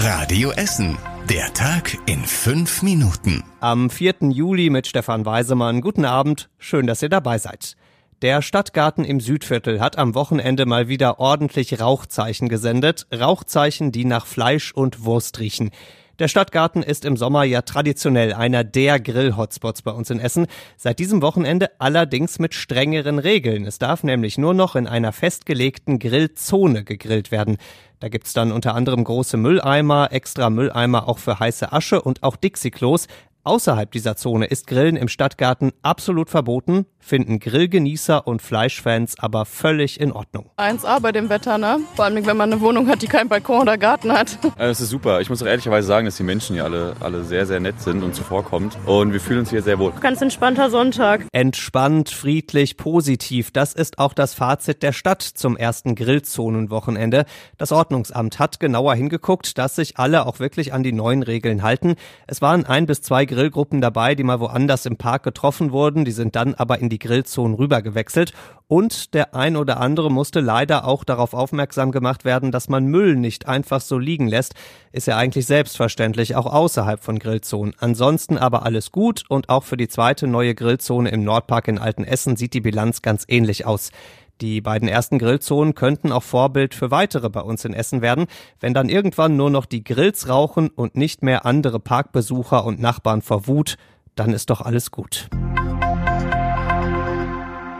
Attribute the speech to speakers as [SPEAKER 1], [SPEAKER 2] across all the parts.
[SPEAKER 1] Radio Essen. Der Tag in fünf Minuten.
[SPEAKER 2] Am 4. Juli mit Stefan Weisemann. Guten Abend. Schön, dass ihr dabei seid. Der Stadtgarten im Südviertel hat am Wochenende mal wieder ordentlich Rauchzeichen gesendet. Rauchzeichen, die nach Fleisch und Wurst riechen. Der Stadtgarten ist im Sommer ja traditionell einer der Grill-Hotspots bei uns in Essen. Seit diesem Wochenende allerdings mit strengeren Regeln. Es darf nämlich nur noch in einer festgelegten Grillzone gegrillt werden. Da gibt's dann unter anderem große Mülleimer, extra Mülleimer auch für heiße Asche und auch Dixie-Klos. Außerhalb dieser Zone ist Grillen im Stadtgarten absolut verboten, finden Grillgenießer und Fleischfans aber völlig in Ordnung.
[SPEAKER 3] 1A bei dem Wetter, ne? Vor allem, wenn man eine Wohnung hat, die keinen Balkon oder Garten hat.
[SPEAKER 4] Es ist super. Ich muss auch ehrlicherweise sagen, dass die Menschen hier alle, alle sehr, sehr nett sind und zuvorkommt. Und wir fühlen uns hier sehr wohl.
[SPEAKER 3] Ganz entspannter Sonntag.
[SPEAKER 2] Entspannt, friedlich, positiv. Das ist auch das Fazit der Stadt zum ersten Grillzonenwochenende. Das Ordnungsamt hat genauer hingeguckt, dass sich alle auch wirklich an die neuen Regeln halten. Es waren ein bis zwei Grillgruppen dabei, die mal woanders im Park getroffen wurden. Die sind dann aber in die Grillzonen rüber gewechselt. Und der ein oder andere musste leider auch darauf aufmerksam gemacht werden, dass man Müll nicht einfach so liegen lässt. Ist ja eigentlich selbstverständlich, auch außerhalb von Grillzonen. Ansonsten aber alles gut und auch für die zweite neue Grillzone im Nordpark in Altenessen sieht die Bilanz ganz ähnlich aus. Die beiden ersten Grillzonen könnten auch Vorbild für weitere bei uns in Essen werden, wenn dann irgendwann nur noch die Grills rauchen und nicht mehr andere Parkbesucher und Nachbarn vor Wut, dann ist doch alles gut.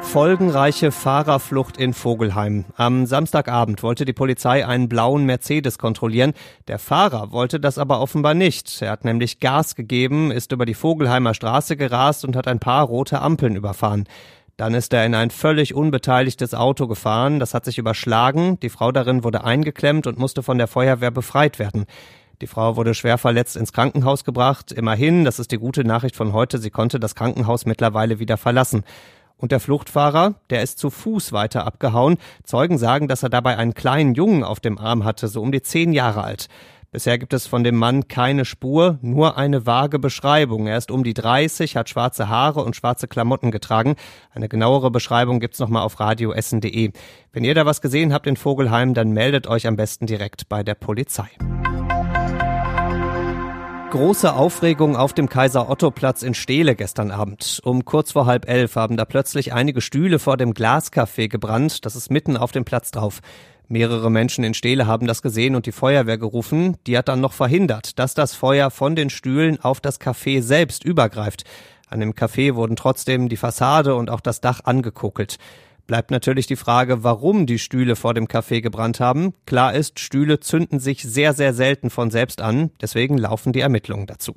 [SPEAKER 2] Folgenreiche Fahrerflucht in Vogelheim. Am Samstagabend wollte die Polizei einen blauen Mercedes kontrollieren. Der Fahrer wollte das aber offenbar nicht. Er hat nämlich Gas gegeben, ist über die Vogelheimer Straße gerast und hat ein paar rote Ampeln überfahren. Dann ist er in ein völlig unbeteiligtes Auto gefahren. Das hat sich überschlagen. Die Frau darin wurde eingeklemmt und musste von der Feuerwehr befreit werden. Die Frau wurde schwer verletzt ins Krankenhaus gebracht. Immerhin, das ist die gute Nachricht von heute, sie konnte das Krankenhaus mittlerweile wieder verlassen. Und der Fluchtfahrer, der ist zu Fuß weiter abgehauen. Zeugen sagen, dass er dabei einen kleinen Jungen auf dem Arm hatte, so um die zehn Jahre alt. Bisher gibt es von dem Mann keine Spur, nur eine vage Beschreibung. Er ist um die 30, hat schwarze Haare und schwarze Klamotten getragen. Eine genauere Beschreibung gibt's nochmal auf radioessen.de. Wenn ihr da was gesehen habt in Vogelheim, dann meldet euch am besten direkt bei der Polizei. Große Aufregung auf dem Kaiser-Otto-Platz in Steele gestern Abend. Um kurz vor halb elf haben da plötzlich einige Stühle vor dem Glascafé gebrannt. Das ist mitten auf dem Platz drauf. Mehrere Menschen in Steele haben das gesehen und die Feuerwehr gerufen. Die hat dann noch verhindert, dass das Feuer von den Stühlen auf das Café selbst übergreift. An dem Café wurden trotzdem die Fassade und auch das Dach angekokelt. Bleibt natürlich die Frage, warum die Stühle vor dem Café gebrannt haben. Klar ist, Stühle zünden sich sehr, sehr selten von selbst an. Deswegen laufen die Ermittlungen dazu.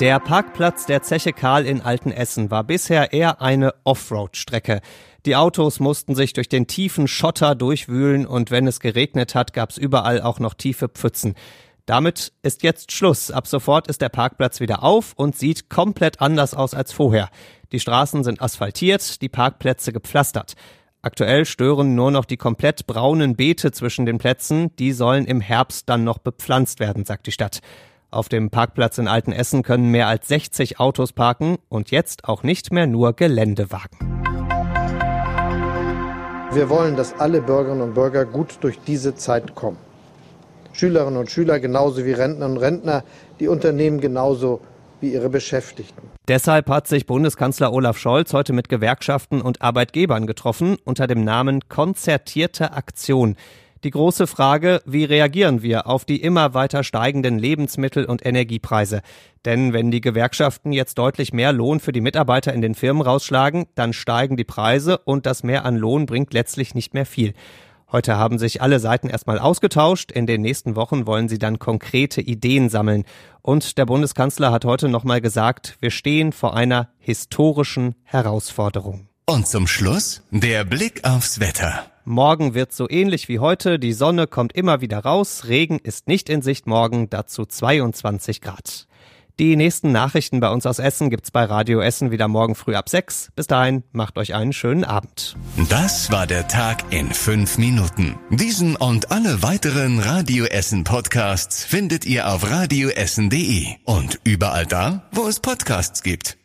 [SPEAKER 2] Der Parkplatz der Zeche Karl in Altenessen war bisher eher eine Offroad-Strecke. Die Autos mussten sich durch den tiefen Schotter durchwühlen und wenn es geregnet hat, gab's überall auch noch tiefe Pfützen. Damit ist jetzt Schluss. Ab sofort ist der Parkplatz wieder auf und sieht komplett anders aus als vorher. Die Straßen sind asphaltiert, die Parkplätze gepflastert. Aktuell stören nur noch die komplett braunen Beete zwischen den Plätzen. Die sollen im Herbst dann noch bepflanzt werden, sagt die Stadt. Auf dem Parkplatz in Altenessen können mehr als 60 Autos parken und jetzt auch nicht mehr nur Geländewagen.
[SPEAKER 5] Wir wollen, dass alle Bürgerinnen und Bürger gut durch diese Zeit kommen. Schülerinnen und Schüler genauso wie Rentnerinnen und Rentner, die Unternehmen genauso wie ihre Beschäftigten.
[SPEAKER 2] Deshalb hat sich Bundeskanzler Olaf Scholz heute mit Gewerkschaften und Arbeitgebern getroffen unter dem Namen Konzertierte Aktion. Die große Frage, wie reagieren wir auf die immer weiter steigenden Lebensmittel- und Energiepreise? Denn wenn die Gewerkschaften jetzt deutlich mehr Lohn für die Mitarbeiter in den Firmen rausschlagen, dann steigen die Preise und das Mehr an Lohn bringt letztlich nicht mehr viel. Heute haben sich alle Seiten erstmal ausgetauscht. In den nächsten Wochen wollen sie dann konkrete Ideen sammeln. Und der Bundeskanzler hat heute nochmal gesagt, wir stehen vor einer historischen Herausforderung.
[SPEAKER 1] Und zum Schluss der Blick aufs Wetter.
[SPEAKER 2] Morgen wird so ähnlich wie heute. Die Sonne kommt immer wieder raus. Regen ist nicht in Sicht morgen, dazu 22 Grad. Die nächsten Nachrichten bei uns aus Essen gibt's bei Radio Essen wieder morgen früh ab 6. Bis dahin, macht euch einen schönen Abend.
[SPEAKER 1] Das war der Tag in fünf Minuten. Diesen und alle weiteren Radio Essen Podcasts findet ihr auf radioessen.de und überall da, wo es Podcasts gibt.